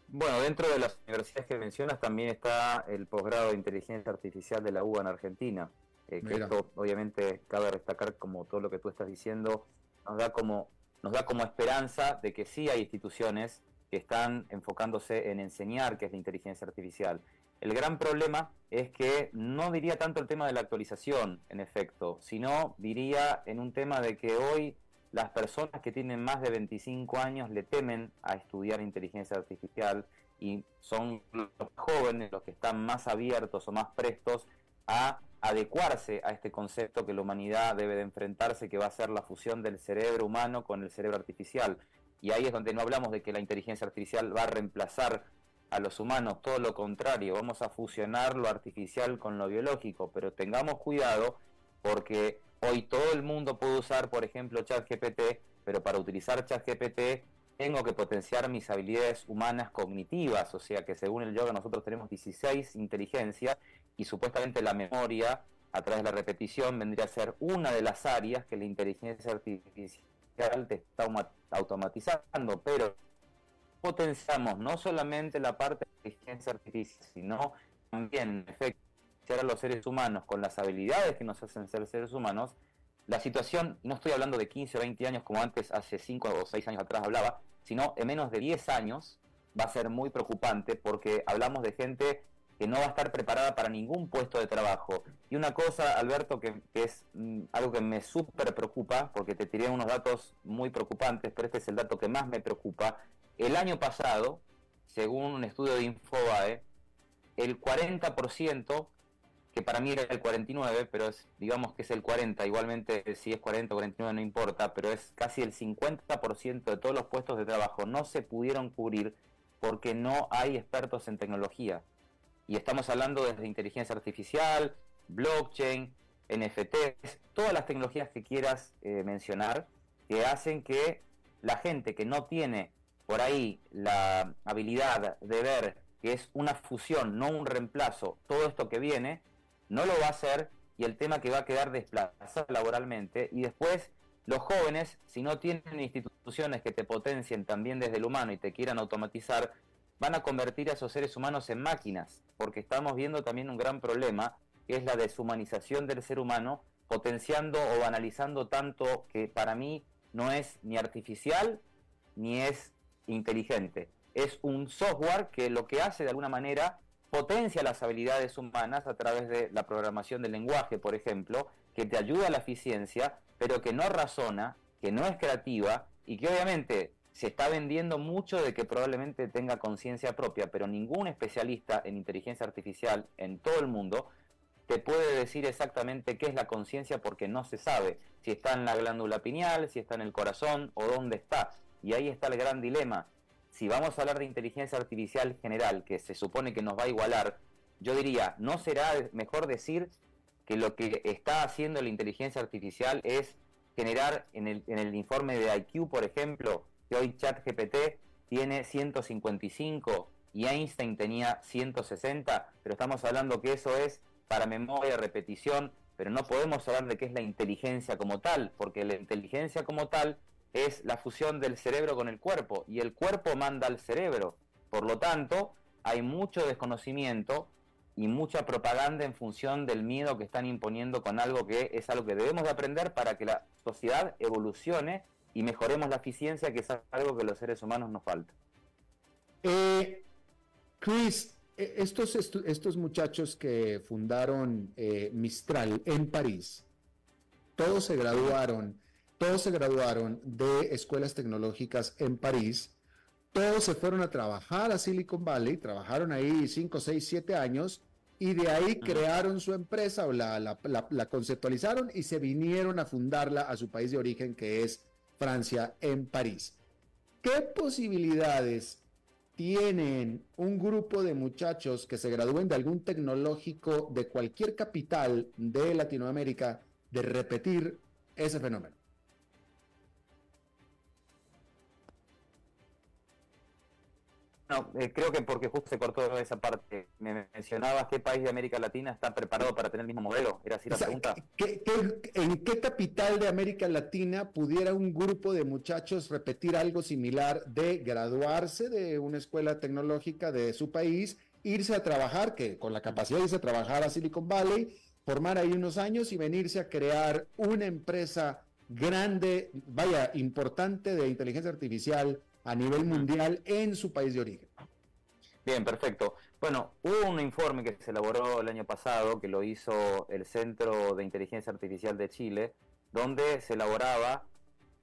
Bueno, dentro de las universidades que mencionas también está el posgrado de inteligencia artificial de la UBA en Argentina. Eh, que esto obviamente cabe destacar como todo lo que tú estás diciendo, nos da como, nos da como esperanza de que sí hay instituciones que están enfocándose en enseñar qué es la inteligencia artificial. El gran problema es que no diría tanto el tema de la actualización, en efecto, sino diría en un tema de que hoy las personas que tienen más de 25 años le temen a estudiar inteligencia artificial y son los jóvenes los que están más abiertos o más prestos a adecuarse a este concepto que la humanidad debe de enfrentarse, que va a ser la fusión del cerebro humano con el cerebro artificial. Y ahí es donde no hablamos de que la inteligencia artificial va a reemplazar a los humanos, todo lo contrario, vamos a fusionar lo artificial con lo biológico, pero tengamos cuidado porque Hoy todo el mundo puede usar, por ejemplo, ChatGPT, pero para utilizar ChatGPT tengo que potenciar mis habilidades humanas cognitivas, o sea que según el yoga nosotros tenemos 16 inteligencia y supuestamente la memoria a través de la repetición vendría a ser una de las áreas que la inteligencia artificial te está automatizando, pero potenciamos no solamente la parte de inteligencia artificial, sino también, en efecto, a los seres humanos con las habilidades que nos hacen ser seres humanos, la situación, no estoy hablando de 15 o 20 años como antes, hace 5 o 6 años atrás hablaba, sino en menos de 10 años va a ser muy preocupante porque hablamos de gente que no va a estar preparada para ningún puesto de trabajo. Y una cosa, Alberto, que, es mm, algo que me súper preocupa, porque te tiré unos datos muy preocupantes, pero este es el dato que más me preocupa. El año pasado, según un estudio de Infobae, el 40% que para mí era el 49, pero es, digamos que es el 40, igualmente si es 40 o 49 no importa, pero es casi el 50% de todos los puestos de trabajo no se pudieron cubrir porque no hay expertos en tecnología. Y estamos hablando desde inteligencia artificial, blockchain, NFTs, todas las tecnologías que quieras eh, mencionar, que hacen que la gente que no tiene por ahí la habilidad de ver que es una fusión, no un reemplazo, todo esto que viene, no lo va a hacer y el tema que va a quedar desplazado laboralmente. Y después los jóvenes, si no tienen instituciones que te potencien también desde el humano y te quieran automatizar, van a convertir a esos seres humanos en máquinas, porque estamos viendo también un gran problema, que es la deshumanización del ser humano, potenciando o banalizando tanto que para mí no es ni artificial ni es inteligente. Es un software que lo que hace de alguna manera potencia las habilidades humanas a través de la programación del lenguaje, por ejemplo, que te ayuda a la eficiencia, pero que no razona, que no es creativa y que obviamente se está vendiendo mucho de que probablemente tenga conciencia propia, pero ningún especialista en inteligencia artificial en todo el mundo te puede decir exactamente qué es la conciencia porque no se sabe si está en la glándula pineal, si está en el corazón o dónde está. Y ahí está el gran dilema si vamos a hablar de inteligencia artificial general, que se supone que nos va a igualar, yo diría, ¿no será mejor decir que lo que está haciendo la inteligencia artificial es generar en el, en el informe de IQ, por ejemplo, que hoy ChatGPT tiene 155 y Einstein tenía 160, pero estamos hablando que eso es para memoria, repetición, pero no podemos hablar de qué es la inteligencia como tal, porque la inteligencia como tal es la fusión del cerebro con el cuerpo y el cuerpo manda al cerebro. Por lo tanto, hay mucho desconocimiento y mucha propaganda en función del miedo que están imponiendo con algo que es algo que debemos de aprender para que la sociedad evolucione y mejoremos la eficiencia, que es algo que los seres humanos nos falta.
Eh, Chris, eh, estos, estos muchachos que fundaron eh, Mistral en París, todos se graduaron todos se graduaron de escuelas tecnológicas en París, todos se fueron a trabajar a Silicon Valley, trabajaron ahí 5, 6, 7 años y de ahí crearon su empresa o la, la, conceptualizaron y se vinieron a fundarla a su país de origen que es Francia en París. ¿Qué posibilidades tienen un grupo de muchachos que se gradúen de algún tecnológico de cualquier capital de Latinoamérica de repetir ese fenómeno?
No, eh, creo que porque justo se cortó esa parte. Me mencionabas qué país de América Latina está preparado para tener el mismo modelo. Era así la pregunta.
en qué capital de América Latina pudiera un grupo de muchachos repetir algo similar de graduarse de una escuela tecnológica de su país, irse a trabajar, que con la capacidad de irse a trabajar a Silicon Valley, formar ahí unos años y venirse a crear una empresa grande, vaya, importante de inteligencia artificial a nivel mundial en su país de origen.
Bien, perfecto. Bueno, hubo un informe que se elaboró el año pasado, que lo hizo el Centro de Inteligencia Artificial de Chile, donde se elaboraba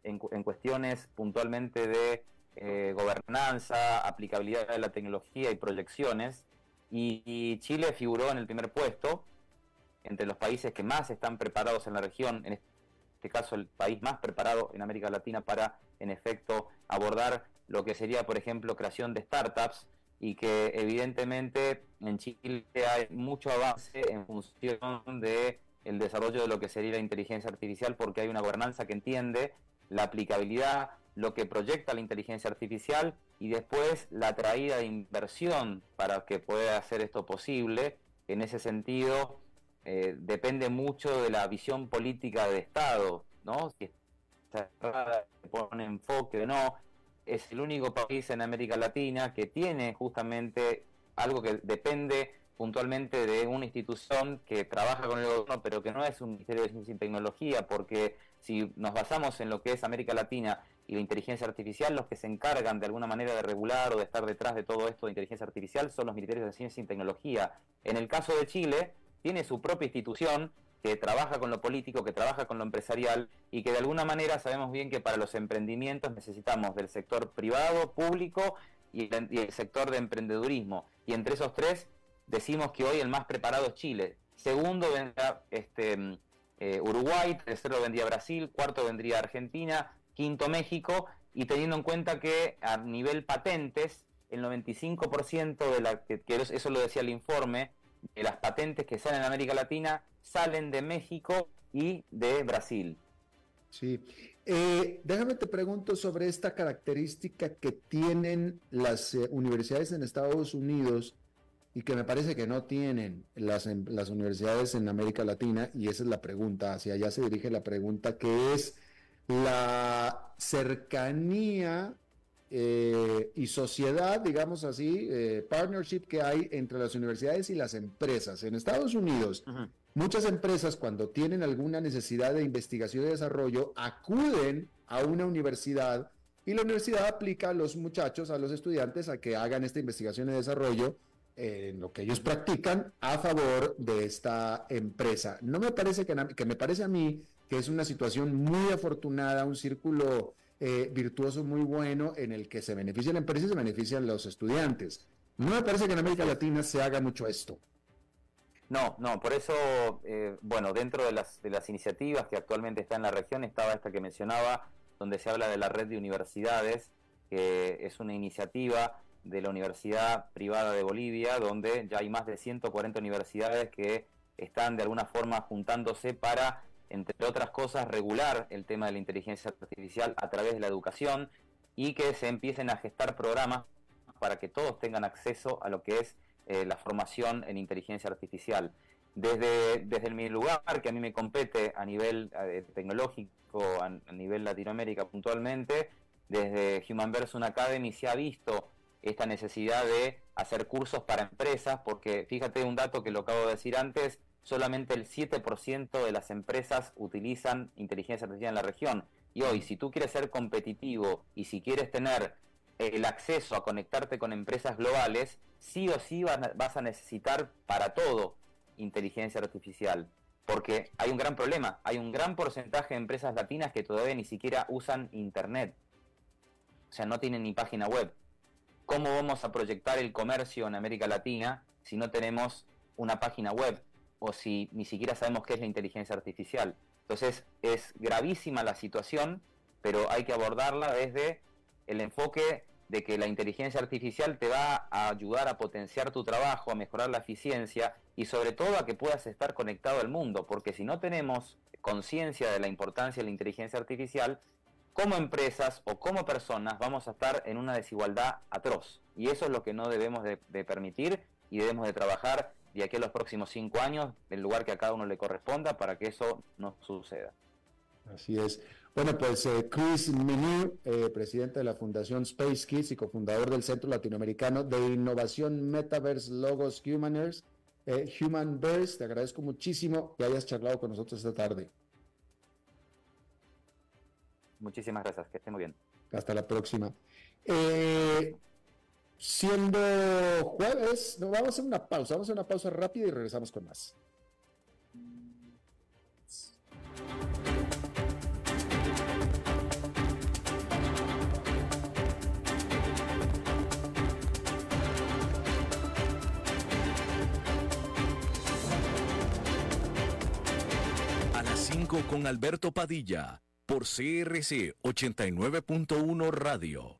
en, cuestiones puntualmente de eh, gobernanza, aplicabilidad de la tecnología y proyecciones, y, Chile figuró en el primer puesto entre los países que más están preparados en la región, en este caso el país más preparado en América Latina para, en efecto, abordar lo que sería, por ejemplo, creación de startups y que evidentemente en Chile hay mucho avance en función de el desarrollo de lo que sería la inteligencia artificial porque hay una gobernanza que entiende la aplicabilidad, lo que proyecta la inteligencia artificial y después la traída de inversión para que pueda hacer esto posible. En ese sentido, eh, depende mucho de la visión política de Estado, ¿no? Si está pone enfoque o no. Es el único país en América Latina que tiene justamente algo que depende puntualmente de una institución que trabaja con el gobierno, pero que no es un Ministerio de Ciencia y Tecnología, porque si nos basamos en lo que es América Latina y la inteligencia artificial, los que se encargan de alguna manera de regular o de estar detrás de todo esto de inteligencia artificial son los ministerios de ciencia y tecnología. En el caso de Chile, tiene su propia institución que trabaja con lo político, que trabaja con lo empresarial y que de alguna manera sabemos bien que para los emprendimientos necesitamos del sector privado, público y el, sector de emprendedurismo. Y entre esos tres decimos que hoy el más preparado es Chile. Segundo vendría este, eh, Uruguay, tercero vendría Brasil, cuarto vendría Argentina, quinto México y teniendo en cuenta que a nivel patentes el 95% de la que eso lo decía el informe de las patentes que salen en América Latina salen de México y de Brasil.
Sí. Eh, déjame te pregunto sobre esta característica que tienen las eh, universidades en Estados Unidos y que me parece que no tienen las, las universidades en América Latina, y esa es la pregunta, hacia allá se dirige la pregunta, que es la cercanía eh, y sociedad, digamos así, eh, partnership que hay entre las universidades y las empresas. En Estados Unidos, muchas empresas cuando tienen alguna necesidad de investigación y desarrollo acuden a una universidad y la universidad aplica a los muchachos, a los estudiantes, a que hagan esta investigación y desarrollo eh, en lo que ellos practican a favor de esta empresa. No me parece que, que me parece a mí que es una situación muy afortunada, un círculo eh, virtuoso muy bueno en el que se beneficia la empresa y se benefician los estudiantes. No me parece que en América Latina se haga mucho esto.
No, no, por eso, eh, bueno, dentro de las, de las iniciativas que actualmente está en la región estaba esta que mencionaba, donde se habla de la red de universidades, que es una iniciativa de la Universidad Privada de Bolivia, donde ya hay más de 140 universidades que están de alguna forma juntándose para entre otras cosas, regular el tema de la inteligencia artificial a través de la educación y que se empiecen a gestar programas para que todos tengan acceso a lo que es eh, la formación en inteligencia artificial. Desde, desde mi lugar, que a mí me compete a nivel eh, tecnológico, a, nivel Latinoamérica puntualmente, desde Human Versus Academy se ha visto esta necesidad de hacer cursos para empresas, porque fíjate un dato que lo acabo de decir antes, solamente el 7% de las empresas utilizan inteligencia artificial en la región. Y hoy, si tú quieres ser competitivo y si quieres tener el acceso a conectarte con empresas globales, sí o sí vas a necesitar para todo inteligencia artificial. Porque hay un gran problema, hay un gran porcentaje de empresas latinas que todavía ni siquiera usan Internet. O sea, no tienen ni página web. ¿Cómo vamos a proyectar el comercio en América Latina si no tenemos una página web? O si ni siquiera sabemos qué es la inteligencia artificial. Entonces es gravísima la situación, pero hay que abordarla desde el enfoque de que la inteligencia artificial te va a ayudar a potenciar tu trabajo, a mejorar la eficiencia y sobre todo a que puedas estar conectado al mundo, porque si no tenemos conciencia de la importancia de la inteligencia artificial, como empresas o como personas vamos a estar en una desigualdad atroz. Y eso es lo que no debemos de, permitir y debemos de trabajar y aquí a los próximos cinco años, el lugar que a cada uno le corresponda para que eso no suceda.
Así es. Bueno, pues eh, Chris Menu, eh, presidente de la Fundación Space Kids y cofundador del Centro Latinoamericano de Innovación Metaverse Logos Humaners, eh, Humanverse, te agradezco muchísimo que hayas charlado con nosotros esta tarde.
Muchísimas gracias, que esté muy bien.
Hasta la próxima. Eh, Siendo jueves, no, vamos a hacer una pausa, vamos a hacer una pausa rápida y regresamos con más.
A las 5 con Alberto Padilla, por CRC 89.1 Radio.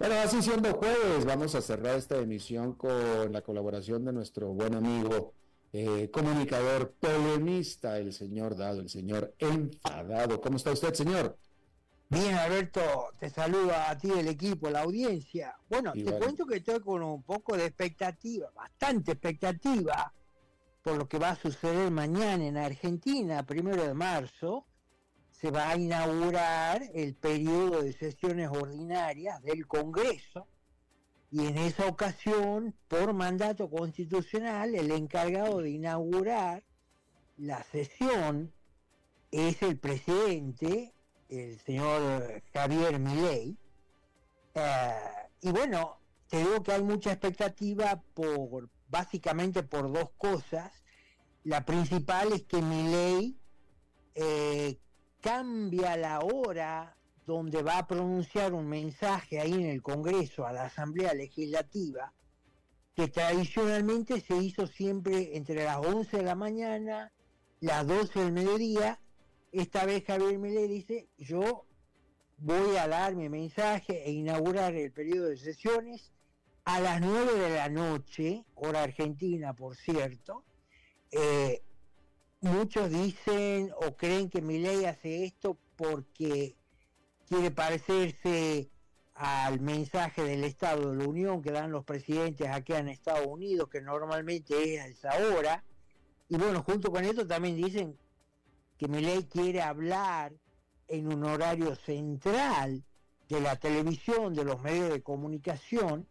Bueno, así siendo jueves, vamos a cerrar esta emisión con la colaboración de nuestro buen amigo, eh, comunicador, polemista, el señor Dado, el señor enfadado. ¿Cómo está usted, señor?
Bien, Alberto, te saluda a ti el equipo, la audiencia. Bueno, te cuento que estoy con un poco de expectativa, bastante expectativa, por lo que va a suceder mañana en Argentina, primero de marzo, se va a inaugurar el periodo de sesiones ordinarias del Congreso y en esa ocasión, por mandato constitucional, el encargado de inaugurar la sesión es el presidente, el señor Javier Milei. Eh, y bueno, te digo que hay mucha expectativa por básicamente por dos cosas. La principal es que Milei eh, cambia la hora donde va a pronunciar un mensaje ahí en el Congreso, a la Asamblea Legislativa, que tradicionalmente se hizo siempre entre las 11 de la mañana, las 12 del mediodía. Esta vez Javier Milei dice, yo voy a dar mi mensaje e inaugurar el periodo de sesiones a las 9 de la noche, hora argentina, por cierto. Eh, muchos dicen o creen que Milei hace esto porque quiere parecerse al mensaje del Estado de la Unión que dan los presidentes aquí en Estados Unidos, que normalmente es a esa hora. Y bueno, junto con esto también dicen que Milei quiere hablar en un horario central de la televisión, de los medios de comunicación,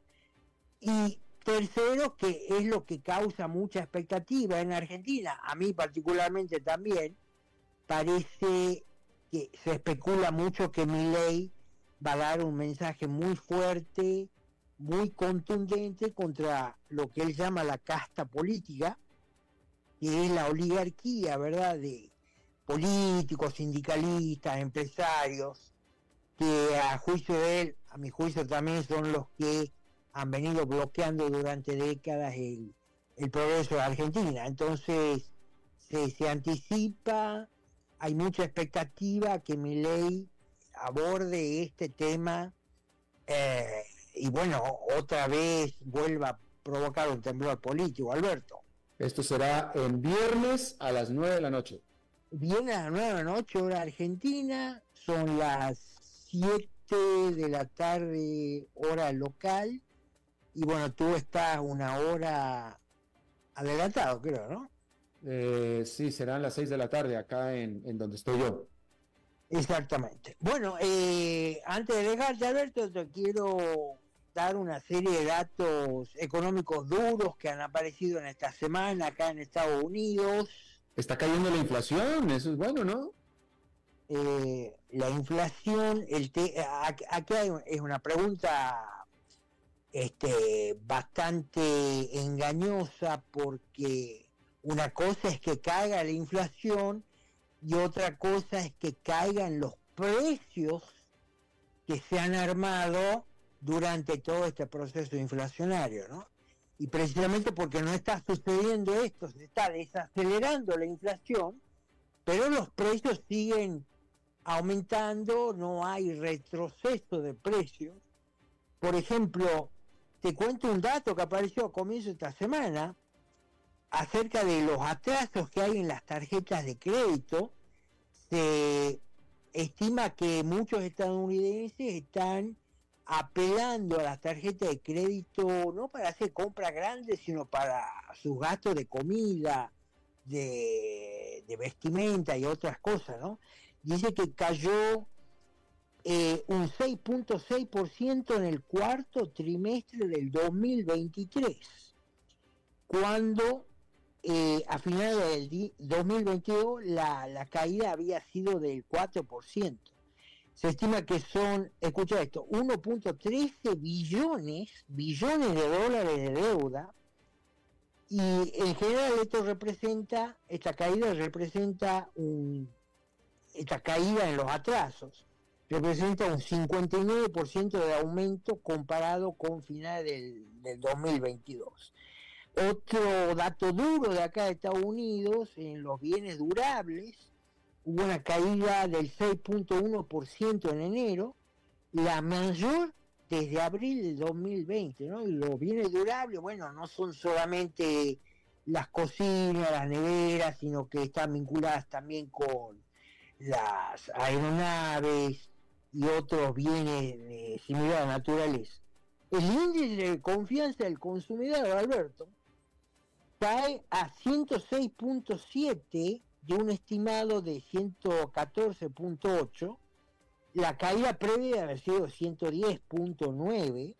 y tercero, que es lo que causa mucha expectativa en Argentina, a mí particularmente también, parece que se especula mucho que mi ley va a dar un mensaje muy fuerte, muy contundente contra lo que él llama la casta política, que es la oligarquía, ¿verdad?, de políticos, sindicalistas, empresarios, que a juicio de él, a mi juicio también son los que han venido bloqueando durante décadas el, progreso de Argentina. Entonces, se, anticipa, hay mucha expectativa que mi ley aborde este tema eh, y bueno, otra vez vuelva a provocar un temblor político, Alberto.
Esto será en viernes a las 9 de la noche.
Viernes a las 9 de la noche, hora argentina, son las 7 de la tarde, hora local, y bueno, tú estás una hora adelantado, creo, ¿no?
Eh, sí, serán las seis de la tarde acá en, donde estoy yo.
Exactamente. Bueno, eh, antes de dejarte, Alberto, te quiero dar una serie de datos económicos duros que han aparecido en esta semana acá en Estados Unidos.
Está cayendo la inflación, eso es bueno, ¿no?
Eh, la inflación, el aquí hay, es una pregunta este, bastante engañosa porque una cosa es que caiga la inflación y otra cosa es que caigan los precios que se han armado durante todo este proceso inflacionario, ¿no? Y precisamente porque no está sucediendo esto, se está desacelerando la inflación, pero los precios siguen aumentando, no hay retroceso de precios. Por ejemplo, te cuento un dato que apareció a comienzo de esta semana acerca de los atrasos que hay en las tarjetas de crédito. Se estima que muchos estadounidenses están apelando a las tarjetas de crédito no para hacer compras grandes, sino para sus gastos de comida, de, vestimenta y otras cosas, ¿no? Dice que cayó eh, un 6.6% en el cuarto trimestre del 2023, cuando eh, a finales del 2022 la, la caída había sido del 4% se estima que son, escucha esto, 1.13 billones, billones de dólares de deuda, y en general esto representa, esta caída representa un, esta caída en los atrasos, representa un 59% de aumento comparado con finales del, del 2022. Otro dato duro de acá de Estados Unidos en los bienes durables hubo una caída del 6.1% en enero, la mayor desde abril del 2020, ¿no? Y los bienes durables, bueno, no son solamente las cocinas, las neveras, sino que están vinculadas también con las aeronaves y otros bienes de similar naturaleza. El índice de confianza del consumidor, Alberto, cae a 106.7 de un estimado de 114.8, la caída previa haber sido 110.9.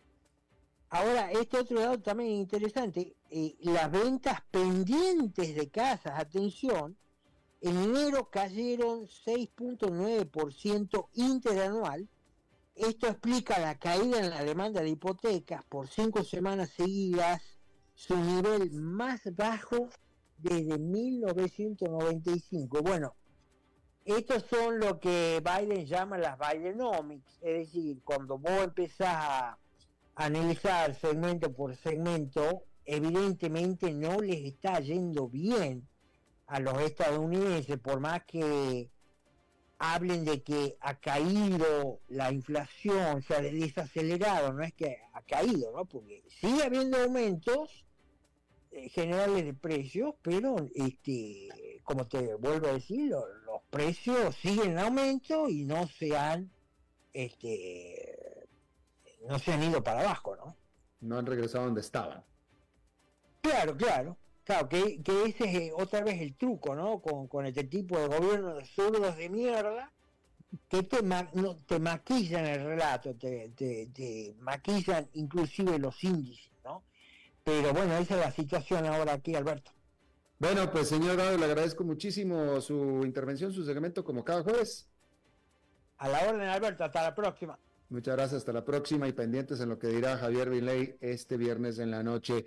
Ahora, este otro dato también interesante, eh, las ventas pendientes de casas, atención, en enero cayeron 6.9% interanual. Esto explica la caída en la demanda de hipotecas por cinco semanas seguidas, su nivel más bajo desde 1995. Bueno, estos son lo que Biden llama las Bidenomics, es decir, cuando vos empezás a analizar segmento por segmento, evidentemente no les está yendo bien a los estadounidenses, por más que hablen de que ha caído la inflación, se ha desacelerado, no es que ha caído, ¿no? Porque sigue habiendo aumentos, eh, generales de precios, pero este, como te vuelvo a decir, los precios siguen en aumento y no se han este no se han ido para abajo, ¿no?
No han regresado donde estaban.
Claro, claro. Claro, que, ese es eh, otra vez el truco, ¿no? Con, este tipo de gobierno de zurdos de mierda, que te, no, te maquillan el relato, te, te, te maquillan inclusive los índices. Pero bueno, esa es la situación ahora aquí, Alberto.
Bueno, pues señor Gado, le agradezco muchísimo su intervención, su segmento, como cada jueves.
A la orden, Alberto, hasta la próxima.
Muchas gracias, hasta la próxima y pendientes en lo que dirá Javier Viley este viernes en la noche.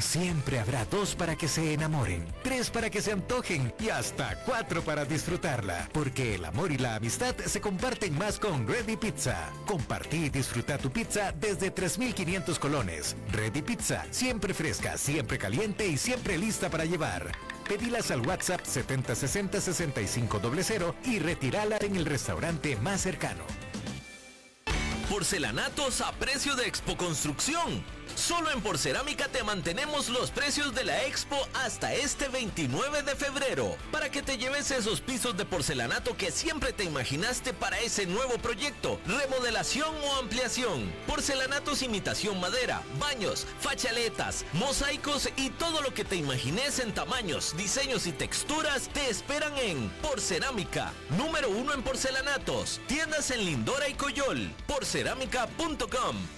Siempre habrá dos para que se enamoren, tres para que se antojen y hasta cuatro para disfrutarla. Porque el amor y la amistad se comparten más con Ready Pizza. Compartí y disfruta tu pizza desde 3.500 colones. Ready Pizza, siempre fresca, siempre caliente y siempre lista para llevar. Pedilas al WhatsApp 7060 6500 y retirala en el restaurante más cercano.
Porcelanatos a precio de Expo Construcción Solo en Porcerámica te mantenemos los precios de la expo hasta este 29 de febrero, para que te lleves esos pisos de porcelanato que siempre te imaginaste para ese nuevo proyecto, remodelación o ampliación. Porcelanatos imitación madera, baños, fachaletas, mosaicos y todo lo que te imagines en tamaños, diseños y texturas te esperan en Porcerámica, número uno en porcelanatos, tiendas en Lindora y Coyol, porcerámica.com.